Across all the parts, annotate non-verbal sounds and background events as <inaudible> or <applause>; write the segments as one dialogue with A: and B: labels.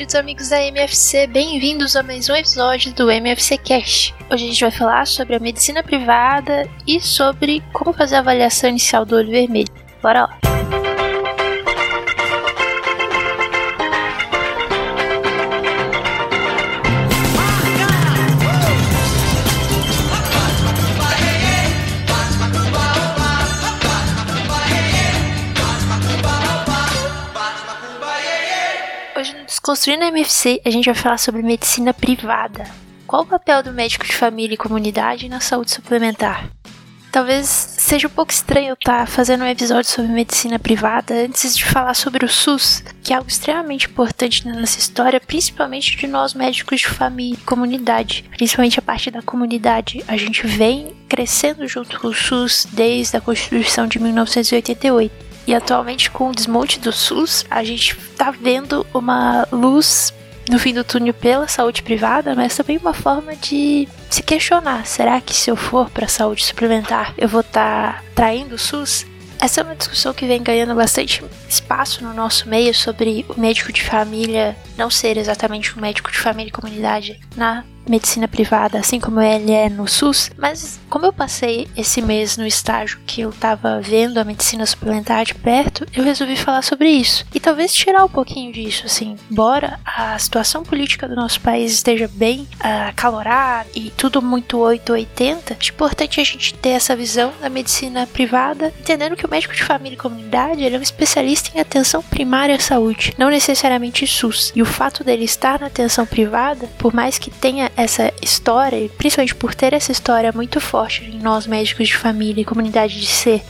A: queridos amigos da MFC, bem-vindos a mais um episódio do MFC Cash. Hoje a gente vai falar sobre a medicina privada e sobre como fazer a avaliação inicial do olho vermelho. Bora lá! Desconstruindo a MFC, a gente vai falar sobre medicina privada. Qual o papel do médico de família e comunidade na saúde suplementar? Talvez seja um pouco estranho estar fazendo um episódio sobre medicina privada antes de falar sobre o SUS, que é algo extremamente importante na nossa história, principalmente de nós médicos de família e comunidade, principalmente a parte da comunidade. A gente vem crescendo junto com o SUS desde a Constituição de 1988. E atualmente, com o desmonte do SUS, a gente tá vendo uma luz no fim do túnel pela saúde privada, mas também uma forma de se questionar: será que se eu for para a saúde suplementar, eu vou estar tá traindo o SUS? Essa é uma discussão que vem ganhando bastante espaço no nosso meio sobre o médico de família não ser exatamente um médico de família e comunidade na medicina privada, assim como ele é no SUS, mas como eu passei esse mês no estágio que eu tava vendo a medicina suplementar de perto, eu resolvi falar sobre isso. E talvez tirar um pouquinho disso, assim, embora a situação política do nosso país esteja bem uh, acalorada e tudo muito 880, é importante a gente ter essa visão da medicina privada, entendendo que o médico de família e comunidade ele é um especialista em atenção primária à saúde, não necessariamente SUS. E o fato dele estar na atenção privada, por mais que tenha essa história, principalmente por ter essa história muito forte em nós médicos de família e comunidade de ser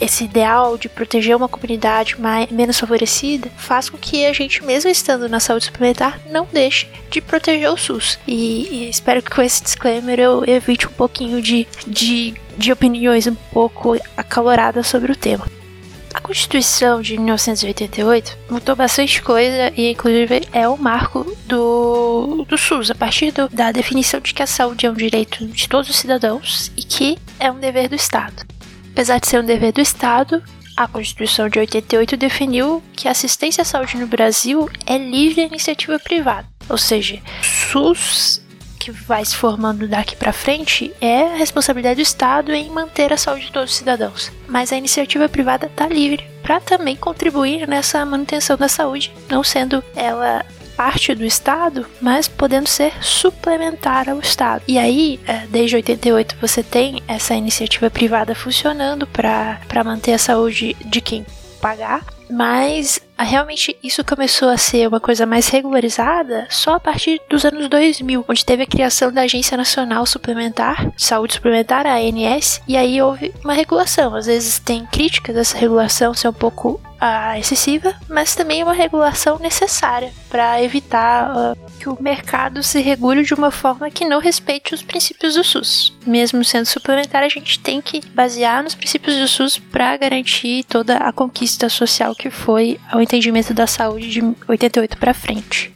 A: esse ideal de proteger uma comunidade mais, menos favorecida, faz com que a gente, mesmo estando na saúde suplementar, não deixe de proteger o SUS. E, e espero que com esse disclaimer eu evite um pouquinho de, de, de opiniões um pouco acaloradas sobre o tema. A Constituição de 1988 mudou bastante coisa e, inclusive, é o marco do, do SUS, a partir do, da definição de que a saúde é um direito de todos os cidadãos e que é um dever do Estado. Apesar de ser um dever do Estado, a Constituição de 88 definiu que a assistência à saúde no Brasil é livre à iniciativa privada, ou seja, SUS que vai se formando daqui para frente é a responsabilidade do Estado em manter a saúde de todos os cidadãos. Mas a iniciativa privada está livre para também contribuir nessa manutenção da saúde, não sendo ela parte do Estado, mas podendo ser suplementar ao Estado. E aí, é, desde 88, você tem essa iniciativa privada funcionando para manter a saúde de quem pagar, mas realmente isso começou a ser uma coisa mais regularizada só a partir dos anos 2000, onde teve a criação da Agência Nacional Suplementar, de Saúde Suplementar, a ANS, e aí houve uma regulação. Às vezes tem críticas dessa regulação ser um pouco uh, excessiva, mas também uma regulação necessária para evitar uh, que o mercado se regule de uma forma que não respeite os princípios do SUS. Mesmo sendo suplementar, a gente tem que basear nos princípios do SUS para garantir toda a conquista social que foi ao entendimento da saúde de 88 para frente.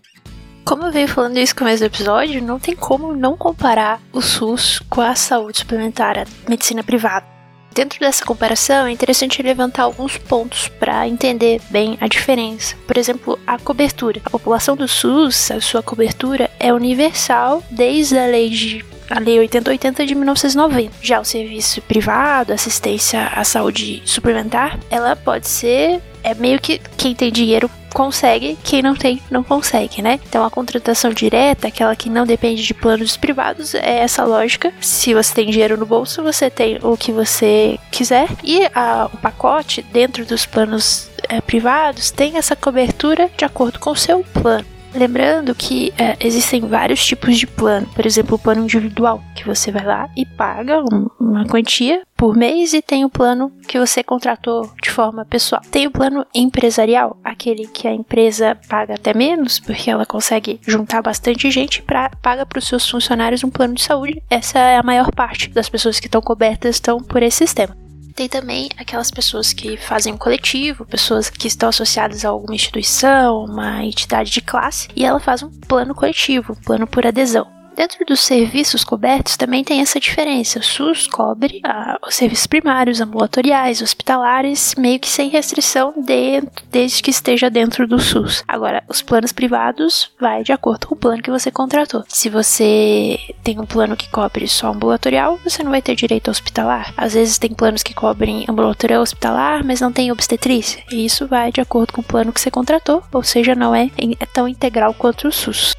A: Como eu venho falando isso no começo do episódio, não tem como não comparar o SUS com a saúde suplementar, a medicina privada. Dentro dessa comparação, é interessante levantar alguns pontos para entender bem a diferença. Por exemplo, a cobertura. A população do SUS, a sua cobertura é universal desde a lei de a Lei 8080 de 1990. Já o serviço privado, assistência à saúde suplementar, ela pode ser é meio que quem tem dinheiro consegue, quem não tem, não consegue, né? Então a contratação direta, aquela que não depende de planos privados, é essa lógica. Se você tem dinheiro no bolso, você tem o que você quiser. E a, o pacote dentro dos planos é, privados tem essa cobertura de acordo com o seu plano. Lembrando que é, existem vários tipos de plano. Por exemplo, o plano individual, que você vai lá e paga um, uma quantia por mês, e tem o plano que você contratou de forma pessoal. Tem o plano empresarial, aquele que a empresa paga até menos, porque ela consegue juntar bastante gente para paga para os seus funcionários um plano de saúde. Essa é a maior parte das pessoas que estão cobertas estão por esse sistema. Tem também aquelas pessoas que fazem um coletivo, pessoas que estão associadas a alguma instituição, uma entidade de classe, e ela faz um plano coletivo, um plano por adesão. Dentro dos serviços cobertos também tem essa diferença. O SUS cobre ah, os serviços primários, ambulatoriais, hospitalares, meio que sem restrição desde que esteja dentro do SUS. Agora, os planos privados vai de acordo com o plano que você contratou. Se você tem um plano que cobre só ambulatorial, você não vai ter direito ao hospitalar. Às vezes tem planos que cobrem ambulatorial hospitalar, mas não tem obstetrícia. E isso vai de acordo com o plano que você contratou, ou seja, não é, é tão integral quanto o SUS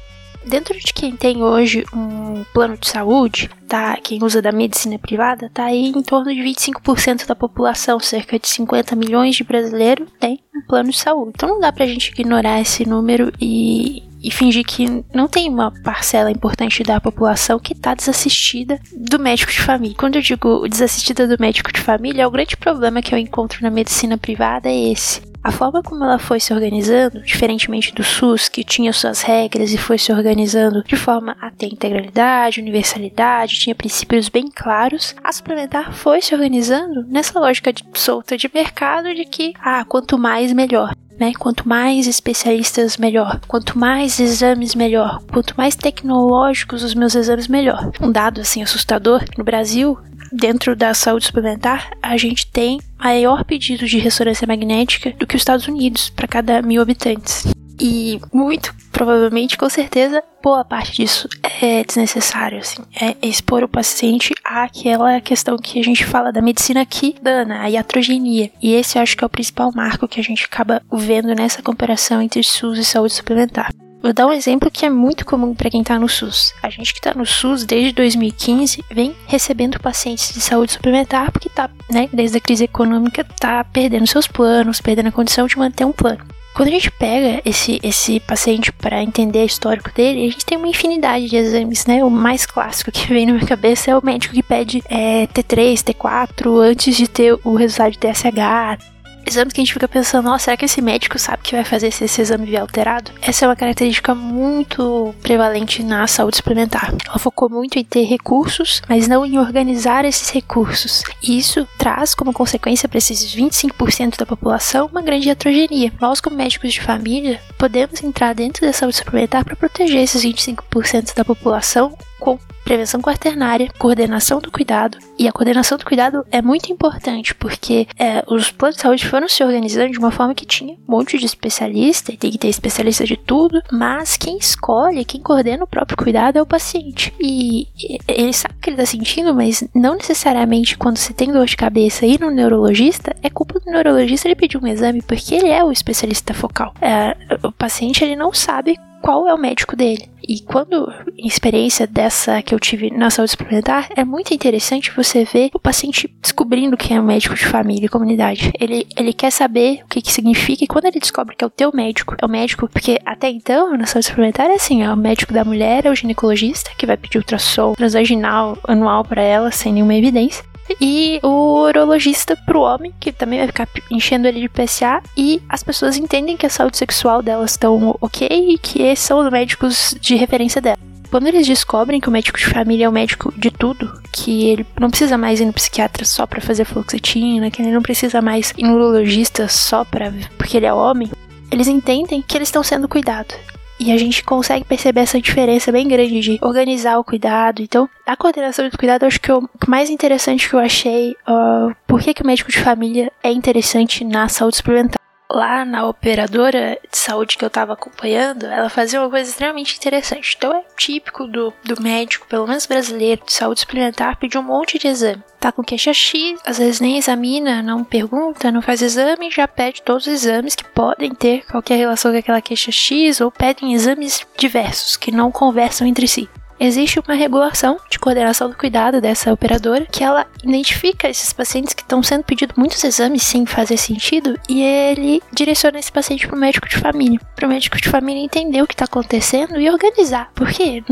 A: dentro de quem tem hoje um plano de saúde, tá, quem usa da medicina privada, tá aí em torno de 25% da população, cerca de 50 milhões de brasileiros tem um plano de saúde. Então não dá pra gente ignorar esse número e, e fingir que não tem uma parcela importante da população que está desassistida do médico de família. Quando eu digo desassistida do médico de família, é o grande problema que eu encontro na medicina privada é esse. A forma como ela foi se organizando, diferentemente do SUS, que tinha suas regras e foi se organizando de forma a ter integralidade, universalidade, tinha princípios bem claros, a suplementar foi se organizando nessa lógica de, solta de mercado de que, ah, quanto mais melhor. Né? Quanto mais especialistas, melhor. Quanto mais exames, melhor. Quanto mais tecnológicos os meus exames, melhor. Um dado assim assustador: no Brasil, dentro da saúde suplementar, a gente tem maior pedido de ressonância magnética do que os Estados Unidos para cada mil habitantes. E muito provavelmente, com certeza, boa parte disso é desnecessário, assim. É expor o paciente àquela questão que a gente fala da medicina aqui, dana, a iatrogenia. E esse eu acho que é o principal marco que a gente acaba vendo nessa comparação entre SUS e saúde suplementar. Vou dar um exemplo que é muito comum para quem está no SUS. A gente que está no SUS desde 2015 vem recebendo pacientes de saúde suplementar porque tá, né, desde a crise econômica, tá perdendo seus planos, perdendo a condição de manter um plano. Quando a gente pega esse, esse paciente para entender o histórico dele, a gente tem uma infinidade de exames, né? O mais clássico que vem na minha cabeça é o médico que pede é, T3, T4 antes de ter o resultado de TSH, exames que a gente fica pensando, nossa, será que esse médico sabe que vai fazer se esse exame vier alterado? Essa é uma característica muito prevalente na saúde suplementar. Ela focou muito em ter recursos, mas não em organizar esses recursos. E isso traz como consequência para esses 25% da população uma grande heterogeneia. Nós, como médicos de família, podemos entrar dentro da saúde suplementar para proteger esses 25% da população com prevenção quaternária, coordenação do cuidado. E a coordenação do cuidado é muito importante porque é, os planos de saúde foram se organizando de uma forma que tinha um monte de especialista, e tem que ter especialista de tudo, mas quem escolhe, quem coordena o próprio cuidado é o paciente. E ele sabe o que ele está sentindo, mas não necessariamente quando você tem dor de cabeça e ir no neurologista, é culpa do neurologista ele pedir um exame, porque ele é o especialista focal. É, o paciente ele não sabe qual é o médico dele. E quando, experiência dessa que eu tive na saúde suplementar, é muito interessante você ver o paciente descobrindo quem é o médico de família e comunidade. Ele, ele quer saber o que, que significa e quando ele descobre que é o teu médico, é o médico, porque até então, na saúde suplementar, é assim, é o médico da mulher, é o ginecologista, que vai pedir ultrassom transvaginal anual para ela, sem nenhuma evidência e o urologista pro homem, que também vai ficar enchendo ele de PSA, e as pessoas entendem que a saúde sexual delas estão ok e que esses são os médicos de referência dela. Quando eles descobrem que o médico de família é o médico de tudo, que ele não precisa mais ir no psiquiatra só para fazer fluoxetina, que ele não precisa mais ir no urologista só para porque ele é homem, eles entendem que eles estão sendo cuidados. E a gente consegue perceber essa diferença bem grande de organizar o cuidado. Então, a coordenação do cuidado, acho que o mais interessante que eu achei, uh, por que, que o médico de família é interessante na saúde suplementar lá na operadora de saúde que eu tava acompanhando, ela fazia uma coisa extremamente interessante. Então é típico do, do médico, pelo menos brasileiro, de saúde suplementar, pedir um monte de exame. Tá com queixa X, às vezes nem examina, não pergunta, não faz exame, já pede todos os exames que podem ter qualquer relação com aquela queixa X, ou pedem exames diversos que não conversam entre si existe uma regulação de coordenação do cuidado dessa operadora que ela identifica esses pacientes que estão sendo pedidos muitos exames sem fazer sentido e ele direciona esse paciente para o médico de família, para o médico de família entender o que está acontecendo e organizar. Porque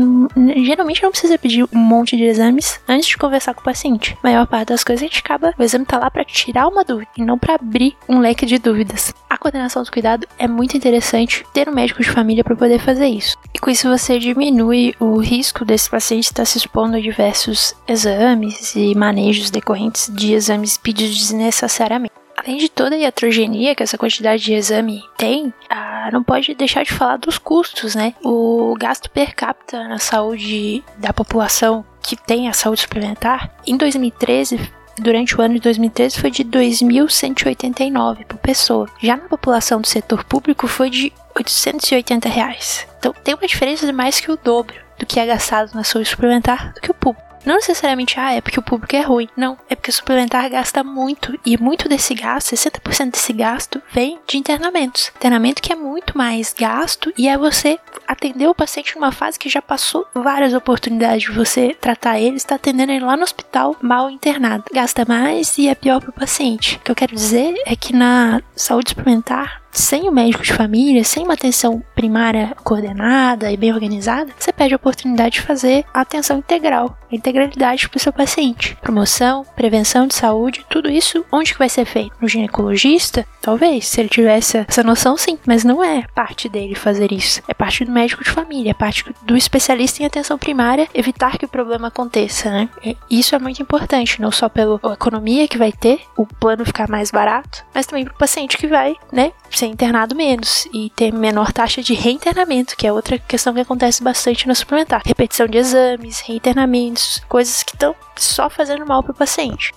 A: geralmente não precisa pedir um monte de exames antes de conversar com o paciente. A maior parte das coisas a gente acaba, o exame está lá para tirar uma dúvida e não para abrir um leque de dúvidas. Coordenação do cuidado é muito interessante ter um médico de família para poder fazer isso. E com isso você diminui o risco desse paciente estar se expondo a diversos exames e manejos decorrentes de exames pedidos desnecessariamente. além de toda a heterogeneia que essa quantidade de exame tem, ah, não pode deixar de falar dos custos, né? O gasto per capita na saúde da população que tem a saúde suplementar, em 2013 durante o ano de 2013 foi de 2.189 por pessoa. Já na população do setor público foi de 880 reais. Então tem uma diferença de mais que o dobro do que é gastado na saúde suplementar do que o público. Não necessariamente, ah, é porque o público é ruim. Não, é porque o suplementar gasta muito. E muito desse gasto, 60% desse gasto, vem de internamentos. Internamento que é muito mais gasto e é você atender o paciente numa fase que já passou várias oportunidades de você tratar ele, está atendendo ele lá no hospital mal internado. Gasta mais e é pior para o paciente. O que eu quero dizer é que na saúde suplementar sem o médico de família, sem uma atenção primária coordenada e bem organizada, você perde a oportunidade de fazer a atenção integral, a integralidade para o seu paciente. Promoção, prevenção de saúde, tudo isso onde que vai ser feito? No ginecologista? Talvez, se ele tivesse essa noção, sim, mas não é parte dele fazer isso. É parte do médico de família, é parte do especialista em atenção primária evitar que o problema aconteça, né? Isso é muito importante, não só pela economia que vai ter, o plano ficar mais barato, mas também para o paciente que vai, né, internado menos e ter menor taxa de reinternamento, que é outra questão que acontece bastante no suplementar. Repetição de exames, reinternamentos, coisas que estão só fazendo mal para o paciente.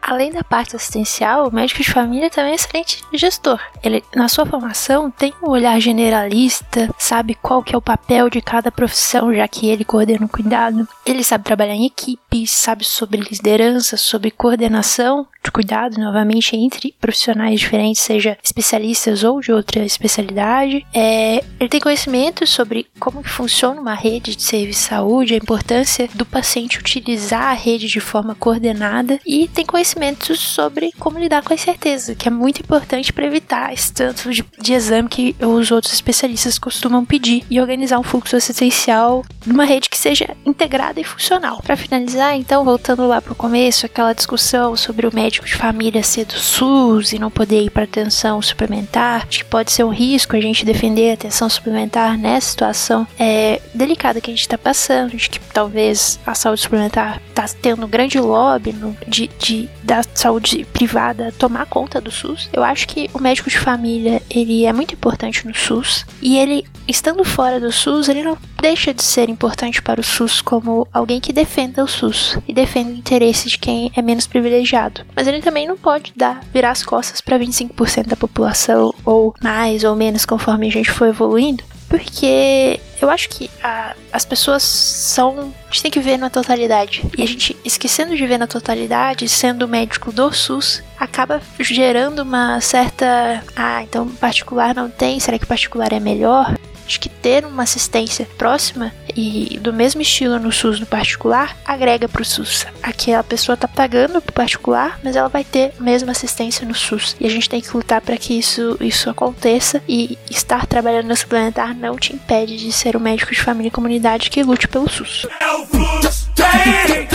A: Além da parte assistencial, o médico de família também é excelente gestor. Ele, na sua formação, tem um olhar generalista, sabe qual que é o papel de cada profissão, já que ele coordena o cuidado. Ele sabe trabalhar em equipe, sabe sobre liderança, sobre coordenação cuidado, novamente, entre profissionais diferentes, seja especialistas ou de outra especialidade. É, ele tem conhecimento sobre como que funciona uma rede de serviço de saúde, a importância do paciente utilizar a rede de forma coordenada e tem conhecimentos sobre como lidar com a incerteza, que é muito importante para evitar esse tanto de, de exame que os outros especialistas costumam pedir e organizar um fluxo assistencial numa rede que seja integrada e funcional. Para finalizar, então, voltando lá para o começo, aquela discussão sobre o médico médico de família ser do SUS e não poder ir para atenção suplementar, acho que pode ser um risco a gente defender a atenção suplementar nessa situação é, delicada que a gente está passando, de que talvez a saúde suplementar está tendo um grande lobby no, de, de, da saúde privada tomar conta do SUS. Eu acho que o médico de família ele é muito importante no SUS e ele estando fora do SUS ele não deixa de ser importante para o SUS como alguém que defenda o SUS e defenda o interesse de quem é menos privilegiado. Mas ele também não pode dar virar as costas para 25% da população ou mais ou menos conforme a gente for evoluindo, porque eu acho que a, as pessoas são. A gente tem que ver na totalidade. E a gente, esquecendo de ver na totalidade, sendo médico do SUS, acaba gerando uma certa. Ah, então particular não tem, será que particular é melhor? Acho que ter uma assistência próxima e do mesmo estilo no SUS no particular agrega para o SUS. Aqui a pessoa tá pagando pro particular, mas ela vai ter a mesma assistência no SUS. E a gente tem que lutar para que isso, isso aconteça e estar trabalhando no suplementar não te impede de ser um médico de família e comunidade que lute pelo SUS. É o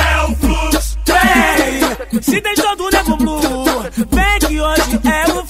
A: é o. Se tem todo nego blue, vem que hoje é o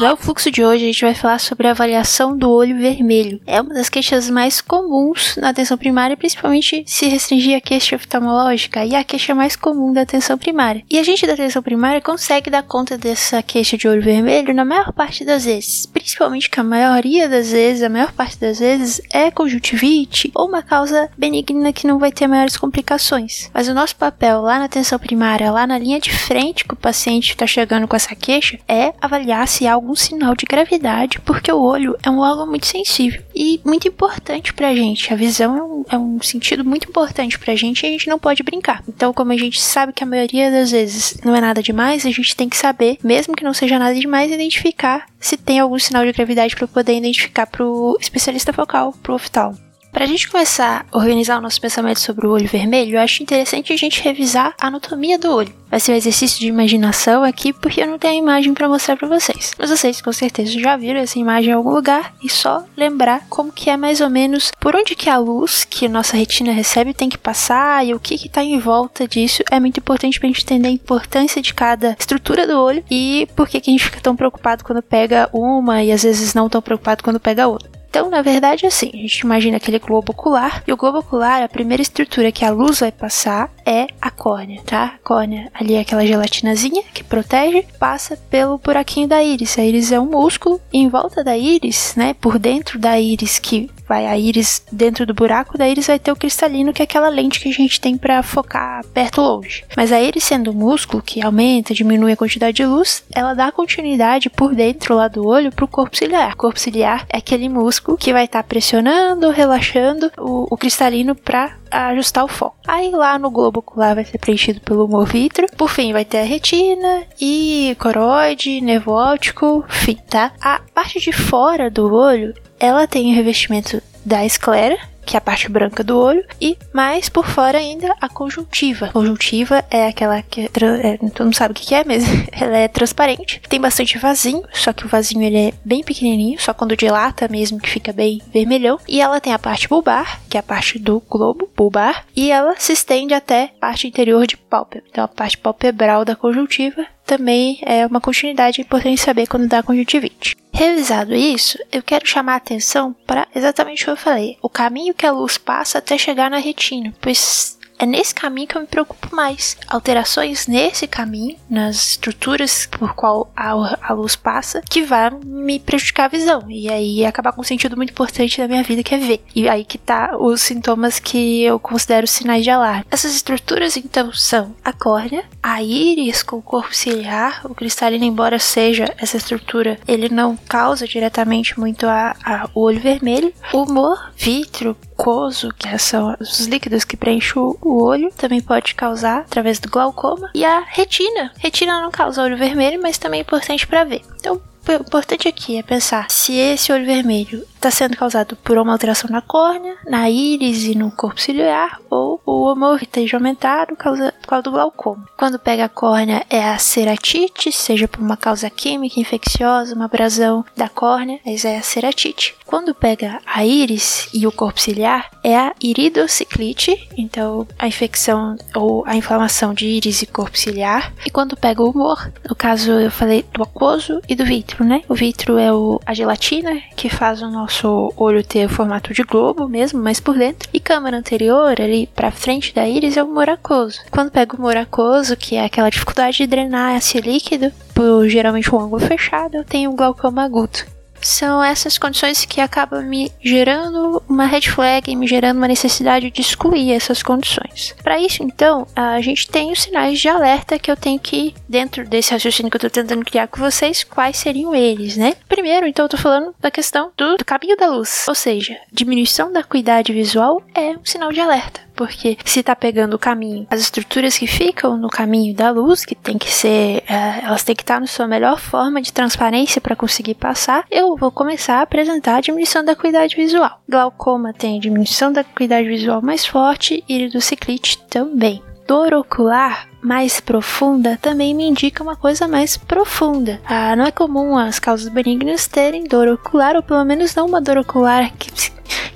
A: No fluxo de hoje a gente vai falar sobre a avaliação do olho vermelho. É uma das queixas mais comuns na atenção primária, principalmente se restringir a queixa oftalmológica e a queixa mais comum da atenção primária. E a gente da atenção primária consegue dar conta dessa queixa de olho vermelho na maior parte das vezes, principalmente que a maioria das vezes, a maior parte das vezes é conjuntivite ou uma causa benigna que não vai ter maiores complicações. Mas o nosso papel lá na atenção primária, lá na linha de frente que o paciente está chegando com essa queixa, é avaliar se há algum sinal de gravidade, porque o olho é um órgão muito sensível e muito importante pra gente. A visão é um, é um sentido muito importante pra gente e a gente não pode brincar. Então, como a gente sabe que a maioria das vezes não é nada demais, a gente tem que saber, mesmo que não seja nada demais, identificar se tem algum sinal de gravidade para poder identificar pro especialista focal, pro oftalmo. Para a gente começar a organizar o nosso pensamento sobre o olho vermelho, eu acho interessante a gente revisar a anatomia do olho. Vai ser um exercício de imaginação aqui, porque eu não tenho a imagem para mostrar para vocês. Mas vocês com certeza já viram essa imagem em algum lugar e só lembrar como que é mais ou menos por onde que a luz que nossa retina recebe tem que passar e o que que tá em volta disso é muito importante para a gente entender a importância de cada estrutura do olho e por que que a gente fica tão preocupado quando pega uma e às vezes não tão preocupado quando pega outra. Então, na verdade, é assim, a gente imagina aquele globo ocular, e o globo ocular, a primeira estrutura que a luz vai passar é a córnea, tá? A córnea ali é aquela gelatinazinha que protege, passa pelo buraquinho da íris. A íris é um músculo, e em volta da íris, né, por dentro da íris que vai a íris dentro do buraco, da íris vai ter o cristalino, que é aquela lente que a gente tem para focar perto longe. Mas a íris sendo um músculo que aumenta, diminui a quantidade de luz, ela dá continuidade por dentro lá do olho pro corpo ciliar. O corpo ciliar é aquele músculo que vai estar tá pressionando, relaxando o, o cristalino para ajustar o foco. Aí lá no globo ocular vai ser preenchido pelo humor vítreo. Por fim, vai ter a retina e coroide, nervo óptico, fim, tá? A parte de fora do olho ela tem o revestimento da esclera, que é a parte branca do olho, e mais por fora ainda a conjuntiva. A conjuntiva é aquela que é, é, todo mundo sabe o que é, mas <laughs> ela é transparente, tem bastante vasinho, só que o vasinho ele é bem pequenininho, só quando dilata mesmo que fica bem vermelhão, e ela tem a parte bulbar, que é a parte do globo bulbar, e ela se estende até a parte interior de pálpebra. Então a parte palpebral da conjuntiva também é uma continuidade importante saber quando dá conjuntivite. Revisado isso, eu quero chamar a atenção para exatamente o que eu falei, o caminho que a luz passa até chegar na retina, pois é nesse caminho que eu me preocupo mais. Alterações nesse caminho, nas estruturas por qual a, luz passa, que vai me prejudicar a visão. E aí acabar com um sentido muito importante da minha vida, que é ver. E aí que tá os sintomas que eu considero sinais de alarme. Essas estruturas, então, são a córnea, a íris com o corpo ciliar, o cristalino, embora seja essa estrutura, ele não causa diretamente muito a, a o olho vermelho. O humor, vítreo, mucoso, que são os líquidos que preenchem o olho, também pode causar através do glaucoma. E a retina. Retina não causa olho vermelho, mas também é importante para ver. Então, o importante aqui é pensar se esse olho vermelho está sendo causado por uma alteração na córnea, na íris e no corpo ciliar, ou o hemorritejo aumentado causa, por causa do glaucoma. Quando pega a córnea é a ceratite, seja por uma causa química infecciosa, uma abrasão da córnea, mas é a ceratite. Quando pega a íris e o corpo ciliar é a iridociclite, então a infecção ou a inflamação de íris e corpo ciliar. E quando pega o humor, no caso eu falei do aquoso e do vítreo, né? O vítreo é o, a gelatina que faz o nosso olho ter o formato de globo mesmo, mas por dentro. E câmara anterior, ali pra frente da íris, é o moracoso. Quando pega o moracoso, que é aquela dificuldade de drenar esse líquido, por geralmente um ângulo fechado, eu tenho glaucoma agudo são essas condições que acabam me gerando uma red flag, me gerando uma necessidade de excluir essas condições. Para isso, então, a gente tem os sinais de alerta que eu tenho que, dentro desse raciocínio que eu estou tentando criar com vocês, quais seriam eles, né? Primeiro, então, eu tô falando da questão do, do caminho da luz, ou seja, diminuição da acuidade visual é um sinal de alerta porque se tá pegando o caminho, as estruturas que ficam no caminho da luz, que tem que ser, uh, elas têm que estar na sua melhor forma de transparência para conseguir passar, eu vou começar a apresentar a diminuição da acuidade visual. Glaucoma tem a diminuição da acuidade visual mais forte, iridociclite também. Dor ocular mais profunda também me indica uma coisa mais profunda. Ah, não é comum as causas benignas terem dor ocular, ou pelo menos não uma dor ocular que,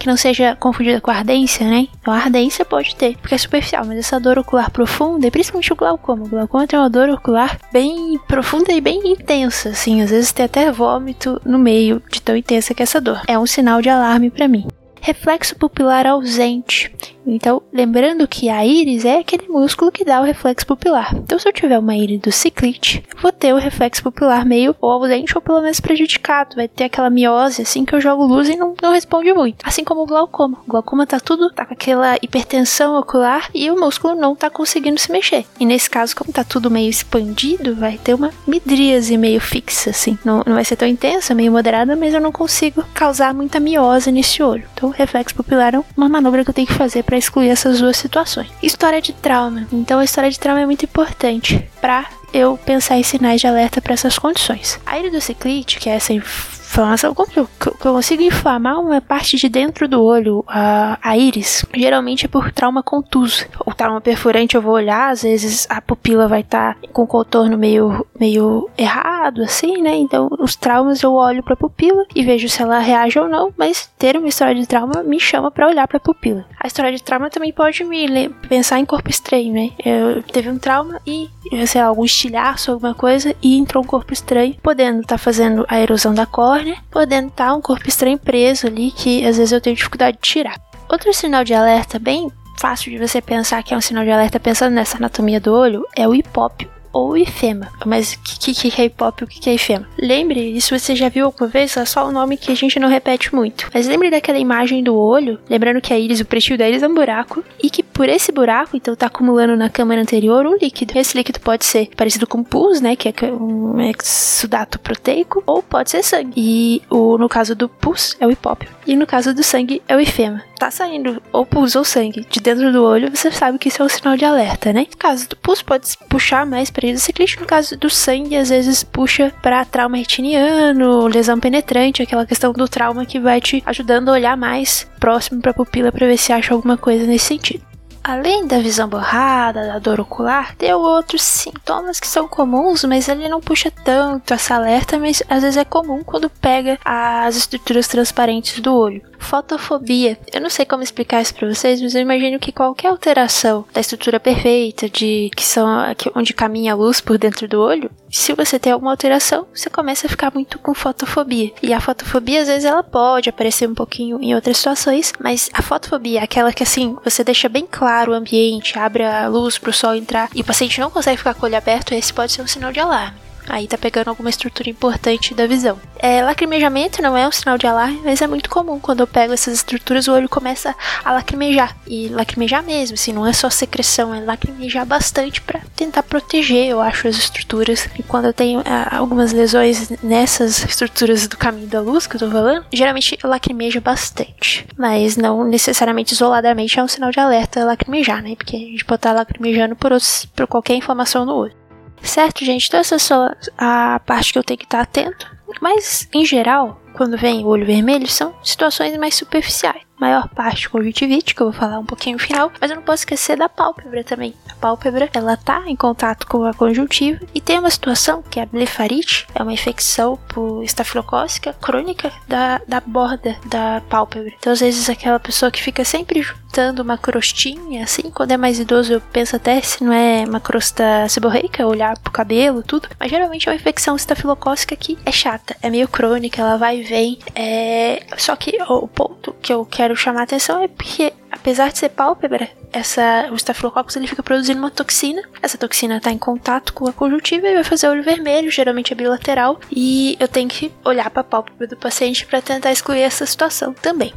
A: que não seja confundida com ardência, né? Então ardência pode ter, porque é superficial, mas essa dor ocular profunda, e principalmente o glaucoma. O glaucoma tem uma dor ocular bem profunda e bem intensa, assim, às vezes tem até vômito no meio de tão intensa que é essa dor. É um sinal de alarme para mim reflexo pupilar ausente. Então, lembrando que a íris é aquele músculo que dá o reflexo pupilar. Então, se eu tiver uma íris do ciclite, vou ter o reflexo pupilar meio ou ausente ou pelo menos prejudicado. Vai ter aquela miose assim que eu jogo luz e não, não responde muito. Assim como o glaucoma. O glaucoma tá tudo, tá com aquela hipertensão ocular e o músculo não tá conseguindo se mexer. E nesse caso, como tá tudo meio expandido, vai ter uma midríase meio fixa, assim. Não, não vai ser tão intensa, meio moderada, mas eu não consigo causar muita miose nesse olho. Então, reflexo pupilar é uma manobra que eu tenho que fazer para excluir essas duas situações. História de trauma. Então a história de trauma é muito importante para eu pensar em sinais de alerta para essas condições. A iridociclite, que é essa inflamação, como que eu, que eu consigo inflamar uma parte de dentro do olho, a, a íris, geralmente é por trauma contuso. O trauma perfurante eu vou olhar, às vezes a pupila vai estar tá com o contorno meio, meio errado, assim, né? Então, os traumas eu olho para a pupila e vejo se ela reage ou não, mas ter uma história de trauma me chama para olhar para a pupila. A história de trauma também pode me pensar em corpo estranho, né? Eu teve um trauma e, sei lá, algum estilhaço, alguma coisa, e entrou um corpo estranho, podendo estar tá fazendo a erosão da córnea, podendo estar tá um corpo estranho preso ali, que às vezes eu tenho dificuldade de tirar. Outro sinal de alerta bem fácil de você pensar que é um sinal de alerta pensando nessa anatomia do olho é o hipópio ou ifema. Mas o que, que, que é hipop e o que, que é ifema? Lembre, isso você já viu alguma vez, é só o um nome que a gente não repete muito. Mas lembre daquela imagem do olho, lembrando que a íris, o pretinho da íris é um buraco, e que por esse buraco, então tá acumulando na câmara anterior um líquido. Esse líquido pode ser parecido com pus, né, que é um exudato proteico, ou pode ser sangue. E o, no caso do pus, é o hipópio. E no caso do sangue, é o ifema. Tá saindo ou pus ou sangue de dentro do olho, você sabe que isso é um sinal de alerta, né? No caso do pus, pode puxar mais para período ciclístico, no caso do sangue, às vezes puxa para trauma retiniano, lesão penetrante, aquela questão do trauma que vai te ajudando a olhar mais próximo para a pupila para ver se acha alguma coisa nesse sentido. Além da visão borrada, da dor ocular, tem outros sintomas que são comuns, mas ele não puxa tanto essa alerta, mas às vezes é comum quando pega as estruturas transparentes do olho. Fotofobia. Eu não sei como explicar isso para vocês, mas eu imagino que qualquer alteração da estrutura perfeita, de que são onde caminha a luz por dentro do olho, se você tem alguma alteração, você começa a ficar muito com fotofobia. E a fotofobia às vezes ela pode aparecer um pouquinho em outras situações, mas a fotofobia é aquela que assim, você deixa bem claro o ambiente, abre a luz para o sol entrar e o paciente não consegue ficar com o olho aberto, esse pode ser um sinal de alarme. Aí tá pegando alguma estrutura importante da visão. É, lacrimejamento não é um sinal de alarme, mas é muito comum. Quando eu pego essas estruturas, o olho começa a lacrimejar. E lacrimejar mesmo, assim, não é só secreção, é lacrimejar bastante para tentar proteger, eu acho, as estruturas. E quando eu tenho ah, algumas lesões nessas estruturas do caminho da luz que eu tô falando, geralmente lacrimeja bastante. Mas não necessariamente isoladamente é um sinal de alerta lacrimejar, né? Porque a gente pode estar lacrimejando por, por qualquer informação no olho. Certo, gente? Então essa é só a parte que eu tenho que estar atento. Mas, em geral, quando vem o olho vermelho, são situações mais superficiais maior parte conjuntivite, que eu vou falar um pouquinho no final, mas eu não posso esquecer da pálpebra também. A pálpebra, ela tá em contato com a conjuntiva e tem uma situação que é a blefarite, é uma infecção por estafilocócica crônica da, da borda da pálpebra. Então, às vezes, aquela pessoa que fica sempre juntando uma crostinha, assim, quando é mais idoso, eu penso até se não é uma crosta seborreica, olhar pro cabelo, tudo, mas geralmente é uma infecção estafilocócica que é chata, é meio crônica, ela vai e vem, é... só que o ponto que eu quero quero chamar a atenção é porque, apesar de ser pálpebra, essa, o Staphylococcus ele fica produzindo uma toxina. Essa toxina está em contato com a conjuntiva e vai fazer olho vermelho, geralmente é bilateral, e eu tenho que olhar para a pálpebra do paciente para tentar excluir essa situação também.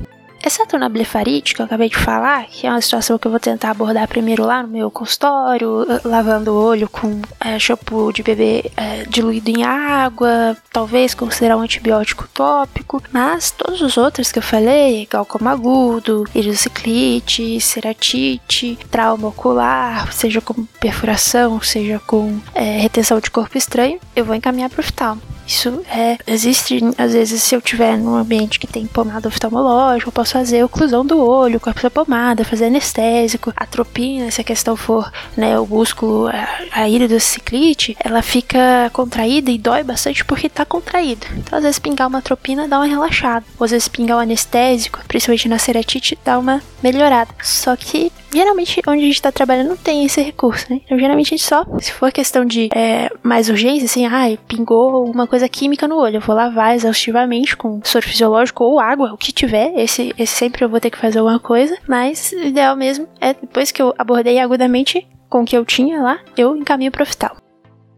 A: Exceto na blefarite, que eu acabei de falar, que é uma situação que eu vou tentar abordar primeiro lá no meu consultório, lavando o olho com é, shampoo de bebê é, diluído em água, talvez considerar um antibiótico tópico, mas todos os outros que eu falei, glaucoma agudo, idiociclite, ceratite, trauma ocular, seja com perfuração, seja com é, retenção de corpo estranho, eu vou encaminhar para o oftalmo. Isso é. Existe, às vezes, se eu tiver num ambiente que tem pomada oftalmológica, eu posso fazer oclusão do olho com a pomada, fazer anestésico, atropina, se a questão for, né, o músculo, a, a iridociclite, ela fica contraída e dói bastante porque tá contraída. Então, às vezes, pingar uma atropina dá uma relaxada. Ou às vezes, pingar um anestésico, principalmente na ceratite, dá uma melhorada. Só que geralmente onde a gente tá trabalhando não tem esse recurso, né? Então geralmente a gente só, se for questão de é, mais urgência, assim, ah, pingou uma coisa química no olho, eu vou lavar exaustivamente com soro fisiológico ou água, o que tiver, esse, esse sempre eu vou ter que fazer alguma coisa, mas o ideal mesmo é depois que eu abordei agudamente com o que eu tinha lá, eu encaminho pro hospital.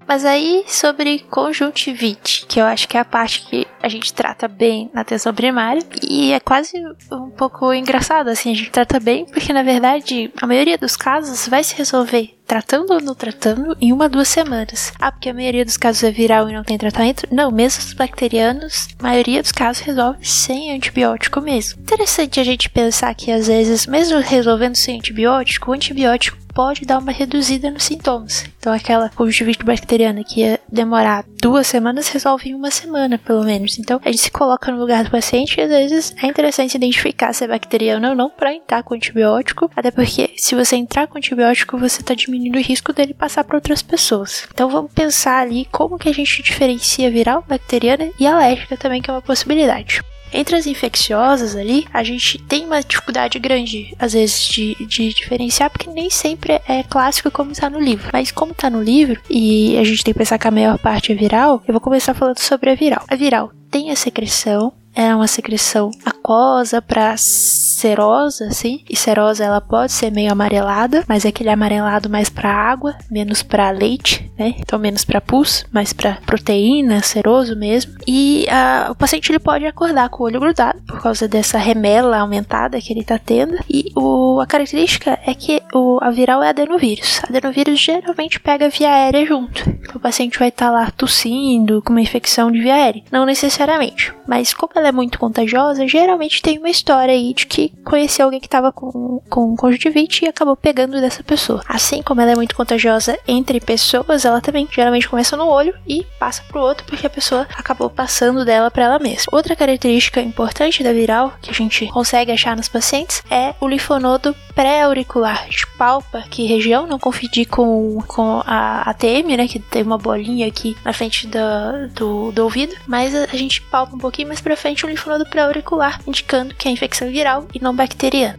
A: Mas aí sobre conjuntivite, que eu acho que é a parte que a gente trata bem na atenção primária. E é quase um pouco engraçado, assim, a gente trata bem, porque na verdade a maioria dos casos vai se resolver tratando ou não tratando em uma, duas semanas. Ah, porque a maioria dos casos é viral e não tem tratamento? Não, mesmo os bacterianos, a maioria dos casos resolve sem antibiótico mesmo. Interessante a gente pensar que às vezes, mesmo resolvendo sem antibiótico, o antibiótico pode dar uma reduzida nos sintomas. Então, aquela conjuntivite bacteriana que ia demorar duas semanas resolve em uma semana, pelo menos. Então, a gente se coloca no lugar do paciente e às vezes é interessante identificar se é bacteriana ou não para entrar com antibiótico, até porque se você entrar com antibiótico, você está diminuindo o risco dele passar para outras pessoas. Então, vamos pensar ali como que a gente diferencia viral, bacteriana e alérgica também, que é uma possibilidade. Entre as infecciosas ali, a gente tem uma dificuldade grande, às vezes, de, de diferenciar, porque nem sempre é clássico como está no livro. Mas como está no livro, e a gente tem que pensar que a maior parte é viral, eu vou começar falando sobre a viral. A viral tem a secreção, é uma secreção aquosa para cerosa, assim. E cerosa ela pode ser meio amarelada, mas é aquele amarelado mais para água, menos para leite, né? Então menos para pus, mais para proteína, ceroso mesmo. E a, o paciente ele pode acordar com o olho grudado por causa dessa remela aumentada que ele tá tendo. E o, a característica é que o, a viral é adenovírus. Adenovírus geralmente pega via aérea junto. Então, o paciente vai estar tá lá tossindo com uma infecção de via aérea. Não necessariamente, mas como ela é muito contagiosa, geralmente tem uma história aí de que conheceu alguém que estava com, com conjuntivite e acabou pegando dessa pessoa. Assim como ela é muito contagiosa entre pessoas, ela também geralmente começa no olho e passa pro outro porque a pessoa acabou passando dela para ela mesma. Outra característica importante da viral que a gente consegue achar nos pacientes é o linfonodo pré-auricular. Gente palpa que região, não confundir com, com a ATM, né, que tem uma bolinha aqui na frente do, do, do ouvido, mas a gente palpa um pouquinho mais pra frente o linfonodo pré-auricular, indicando que é infecção viral e não bacteriana.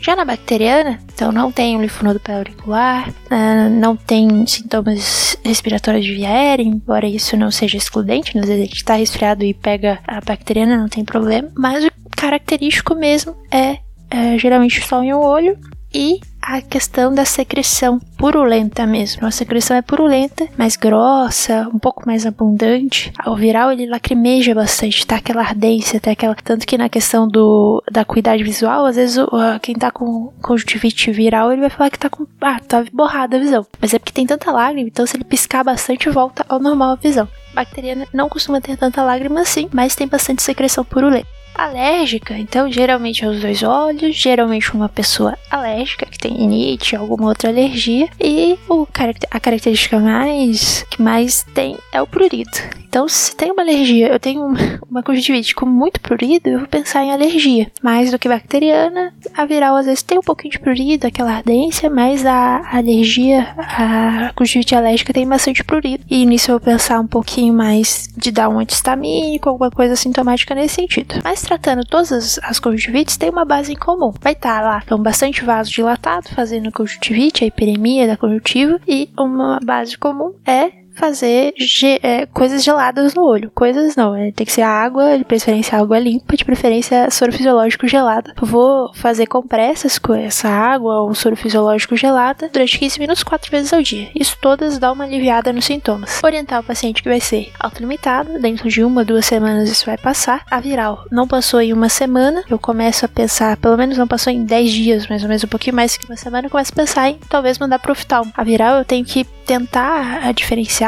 A: Já na bacteriana, então não tem um linfonodo pré-auricular, uh, não tem sintomas respiratórios de via aérea, embora isso não seja excludente, né? às vezes a gente está resfriado e pega a bacteriana, não tem problema, mas o característico mesmo é, é geralmente só em um olho e a questão da secreção purulenta mesmo. A secreção é purulenta, mais grossa, um pouco mais abundante. O viral ele lacrimeja bastante, tá aquela ardência, tá aquela tanto que na questão do da acuidade visual, às vezes o, quem tá com conjuntivite viral, ele vai falar que tá com ah, tá borrada a visão. Mas é porque tem tanta lágrima, então se ele piscar bastante volta ao normal a visão. A bacteriana não costuma ter tanta lágrima assim, mas tem bastante secreção purulenta alérgica, então geralmente aos dois olhos, geralmente uma pessoa alérgica que tem rinite, alguma outra alergia, e o, a característica mais que mais tem é o prurido. Então, se tem uma alergia, eu tenho <laughs> uma conjuntivite com muito prurido, eu vou pensar em alergia. Mais do que bacteriana, a viral às vezes tem um pouquinho de prurido, aquela ardência, mas a alergia, a conjuntivite alérgica tem bastante prurido. E nisso eu vou pensar um pouquinho mais de dar um antistamínico, alguma coisa sintomática nesse sentido. Mas tratando todas as conjuntivites, tem uma base em comum. Vai estar tá lá, então, bastante vaso dilatado, fazendo conjuntivite, a hiperemia da conjuntiva, e uma base comum é fazer ge é, coisas geladas no olho. Coisas não, é, tem que ser água, de preferência água limpa, de preferência soro fisiológico gelado. Vou fazer compressas com essa água ou soro fisiológico gelada durante 15 minutos, 4 vezes ao dia. Isso todas dá uma aliviada nos sintomas. Orientar o paciente que vai ser autolimitado, dentro de uma, duas semanas isso vai passar. A viral não passou em uma semana, eu começo a pensar, pelo menos não passou em 10 dias, mais ou menos um pouquinho mais que uma semana, eu começo a pensar em talvez mandar pro oftalmo. A viral eu tenho que tentar a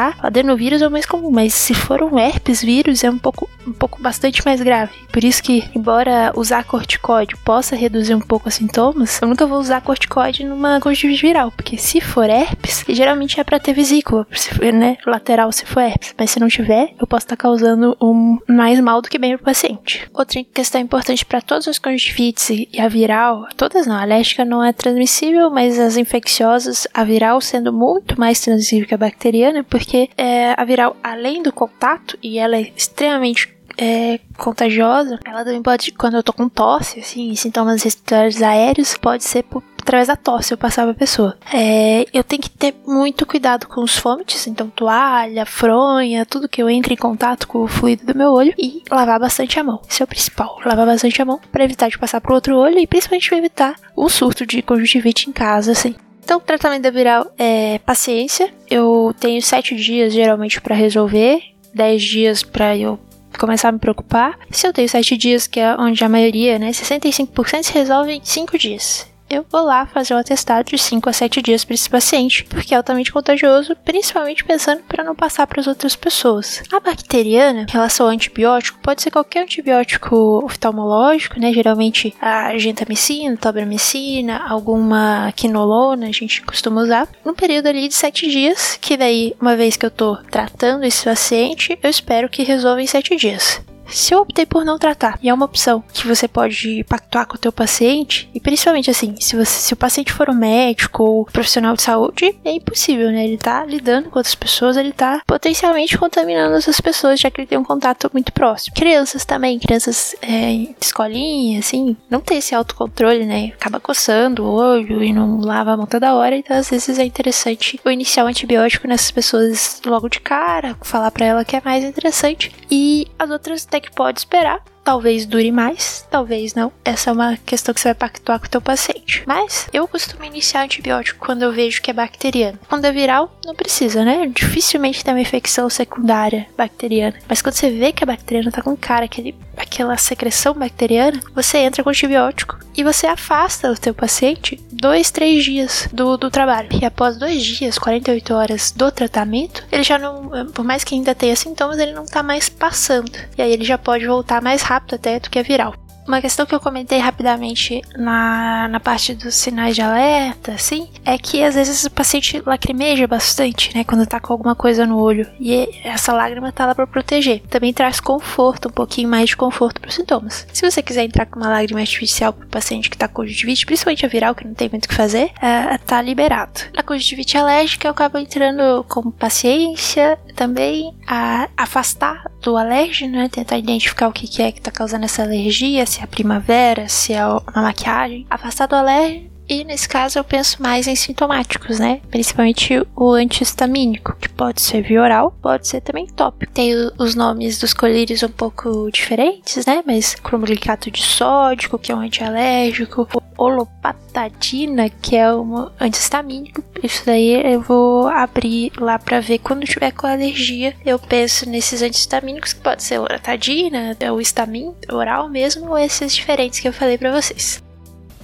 A: diferenciar. O adenovírus é o mais comum, mas se for um herpes vírus é um pouco, um pouco bastante mais grave. Por isso que, embora usar corticoide possa reduzir um pouco os sintomas, eu nunca vou usar corticoide numa conjuntivite viral, porque se for herpes, geralmente é para ter vesícula, se for, né, lateral se for herpes, mas se não tiver, eu posso estar tá causando um mais mal do que bem pro paciente. Outra questão importante para todas as conjuntivites e a viral, todas não, a alérgica não é transmissível, mas as infecciosas, a viral sendo muito mais transmissível que a bacteriana, porque é, a viral, além do contato, e ela é extremamente é, contagiosa, ela também pode, quando eu tô com tosse, assim, sintomas respiratórios aéreos, pode ser por, através da tosse eu passar pra pessoa. É, eu tenho que ter muito cuidado com os fomites, então toalha, fronha, tudo que eu entre em contato com o fluido do meu olho e lavar bastante a mão. Isso é o principal, lavar bastante a mão para evitar de passar pro outro olho e principalmente pra evitar o surto de conjuntivite em casa, assim. Então, o tratamento da viral é paciência. Eu tenho sete dias geralmente para resolver, dez dias para eu começar a me preocupar. Se eu tenho sete dias, que é onde a maioria, né, 65% se resolve em cinco dias eu vou lá fazer o atestado de 5 a 7 dias para esse paciente, porque é altamente contagioso, principalmente pensando para não passar para as outras pessoas. A bacteriana, em relação ao antibiótico, pode ser qualquer antibiótico oftalmológico, né? Geralmente a gentamicina, tobramicina, alguma quinolona a gente costuma usar, num período ali de 7 dias, que daí, uma vez que eu tô tratando esse paciente, eu espero que resolva em 7 dias. Se eu optei por não tratar, e é uma opção que você pode pactuar com o teu paciente, e principalmente assim, se, você, se o paciente for um médico ou profissional de saúde, é impossível, né? Ele tá lidando com outras pessoas, ele tá potencialmente contaminando essas pessoas, já que ele tem um contato muito próximo. Crianças também, crianças é, de escolinha, assim, não tem esse autocontrole, né? Acaba coçando o olho e não lava a mão toda hora, então às vezes é interessante o iniciar o antibiótico nessas pessoas logo de cara, falar para ela que é mais interessante. E as outras que pode esperar. Talvez dure mais, talvez não. Essa é uma questão que você vai pactuar com o teu paciente. Mas eu costumo iniciar antibiótico quando eu vejo que é bacteriano. Quando é viral, não precisa, né? Dificilmente tem uma infecção secundária bacteriana. Mas quando você vê que a bacteriana tá com cara, aquele, aquela secreção bacteriana, você entra com antibiótico e você afasta o teu paciente dois, três dias do, do trabalho. E após dois dias, 48 horas do tratamento, ele já não, por mais que ainda tenha sintomas, ele não tá mais passando. E aí ele já pode voltar mais rápido até do que é viral. Uma questão que eu comentei rapidamente na, na parte dos sinais de alerta, assim, é que às vezes o paciente lacrimeja bastante, né, quando tá com alguma coisa no olho. E essa lágrima tá lá para proteger. Também traz conforto, um pouquinho mais de conforto pros sintomas. Se você quiser entrar com uma lágrima artificial pro paciente que tá com conjuntivite, principalmente a viral, que não tem muito o que fazer, é, tá liberado. A conjuntivite alérgica eu acabo entrando com paciência, também a afastar do alérgeno, né, tentar identificar o que, que é que tá causando essa alergia, se é a primavera, se é uma maquiagem. Afastar do alérgeno e nesse caso eu penso mais em sintomáticos, né? Principalmente o antihistamínico, que pode ser via oral, pode ser também tópico. Tem os nomes dos colírios um pouco diferentes, né? Mas cromoglicato de sódico, que é um antialérgico, olopatadina, que é um antihistamínico. Isso daí eu vou abrir lá para ver quando tiver com alergia. Eu penso nesses antihistamínicos que pode ser loratadina, o estamin oral mesmo, ou esses diferentes que eu falei para vocês.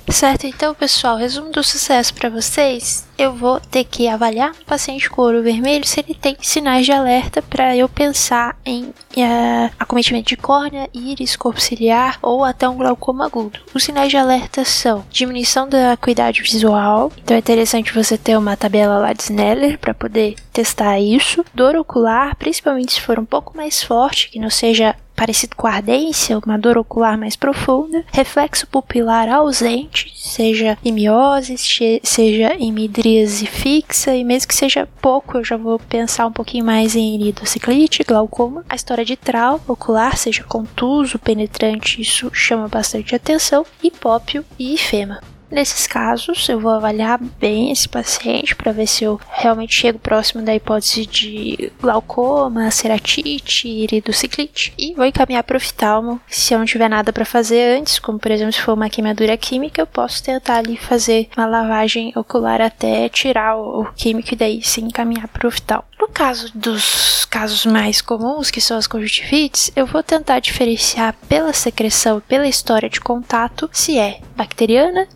A: Certo, então pessoal, resumo do sucesso para vocês. Eu vou ter que avaliar o paciente com ouro vermelho se ele tem sinais de alerta para eu pensar em uh, acometimento de córnea, íris, corpo ciliar ou até um glaucoma agudo. Os sinais de alerta são diminuição da acuidade visual, então é interessante você ter uma tabela lá de Sneller para poder testar isso. Dor ocular, principalmente se for um pouco mais forte, que não seja parecido com ardência, uma dor ocular mais profunda, reflexo pupilar ausente, seja imiose, seja imidríase fixa, e mesmo que seja pouco, eu já vou pensar um pouquinho mais em iridociclite, glaucoma. A história de trauma ocular, seja contuso, penetrante, isso chama bastante atenção, hipópio e ifema. Nesses casos, eu vou avaliar bem esse paciente para ver se eu realmente chego próximo da hipótese de glaucoma, ceratite, iridociclite e vou encaminhar para o oftalmo. Se eu não tiver nada para fazer antes, como por exemplo se for uma queimadura química, eu posso tentar ali fazer uma lavagem ocular até tirar o químico e daí sim encaminhar para o oftalmo. No caso dos casos mais comuns, que são as conjuntivites, eu vou tentar diferenciar pela secreção, pela história de contato, se é bacteriana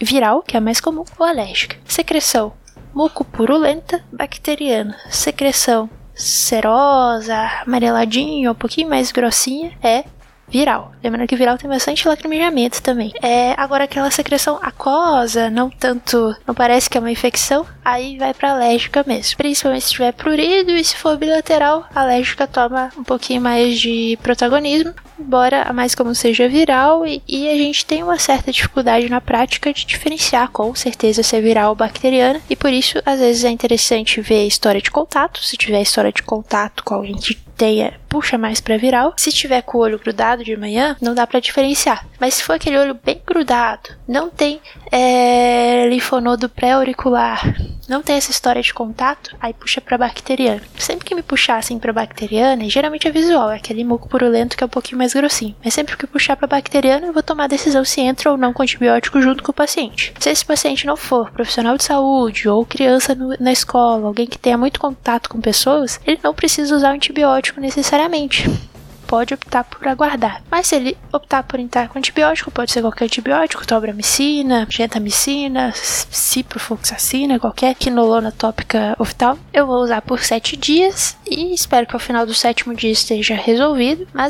A: viral, que é a mais comum, ou alérgica. Secreção mucopurulenta bacteriana. Secreção serosa, amareladinha, um pouquinho mais grossinha, é viral. Lembrando que viral tem bastante lacrimejamento também. É agora aquela secreção aquosa, não tanto, não parece que é uma infecção, aí vai para alérgica mesmo. Principalmente se tiver prurido e se for bilateral, a alérgica toma um pouquinho mais de protagonismo, embora a mais comum seja viral e, e, a gente tem uma certa dificuldade na prática de diferenciar com certeza se é viral ou bacteriana e por isso às vezes é interessante ver a história de contato, se tiver história de contato com alguém que tenha, puxa mais para viral. Se tiver com o olho grudado de manhã, não dá para diferenciar. Mas se for aquele olho bem grudado, não tem é, linfonodo pré-auricular, não tem essa história de contato, aí puxa para bacteriana. Sempre que me puxar assim para bacteriana, geralmente é visual, é aquele muco purulento que é um pouquinho mais grossinho. Mas sempre que puxar para bacteriana, eu vou tomar a decisão se entra ou não com antibiótico junto com o paciente. Se esse paciente não for profissional de saúde ou criança no, na escola, alguém que tenha muito contato com pessoas, ele não precisa usar antibiótico necessariamente pode optar por aguardar. Mas se ele optar por entrar com antibiótico, pode ser qualquer antibiótico, tobramicina, gentamicina, ciprofloxacina, qualquer quinolona tópica oftal. Eu vou usar por 7 dias e espero que ao final do sétimo dia esteja resolvido, mas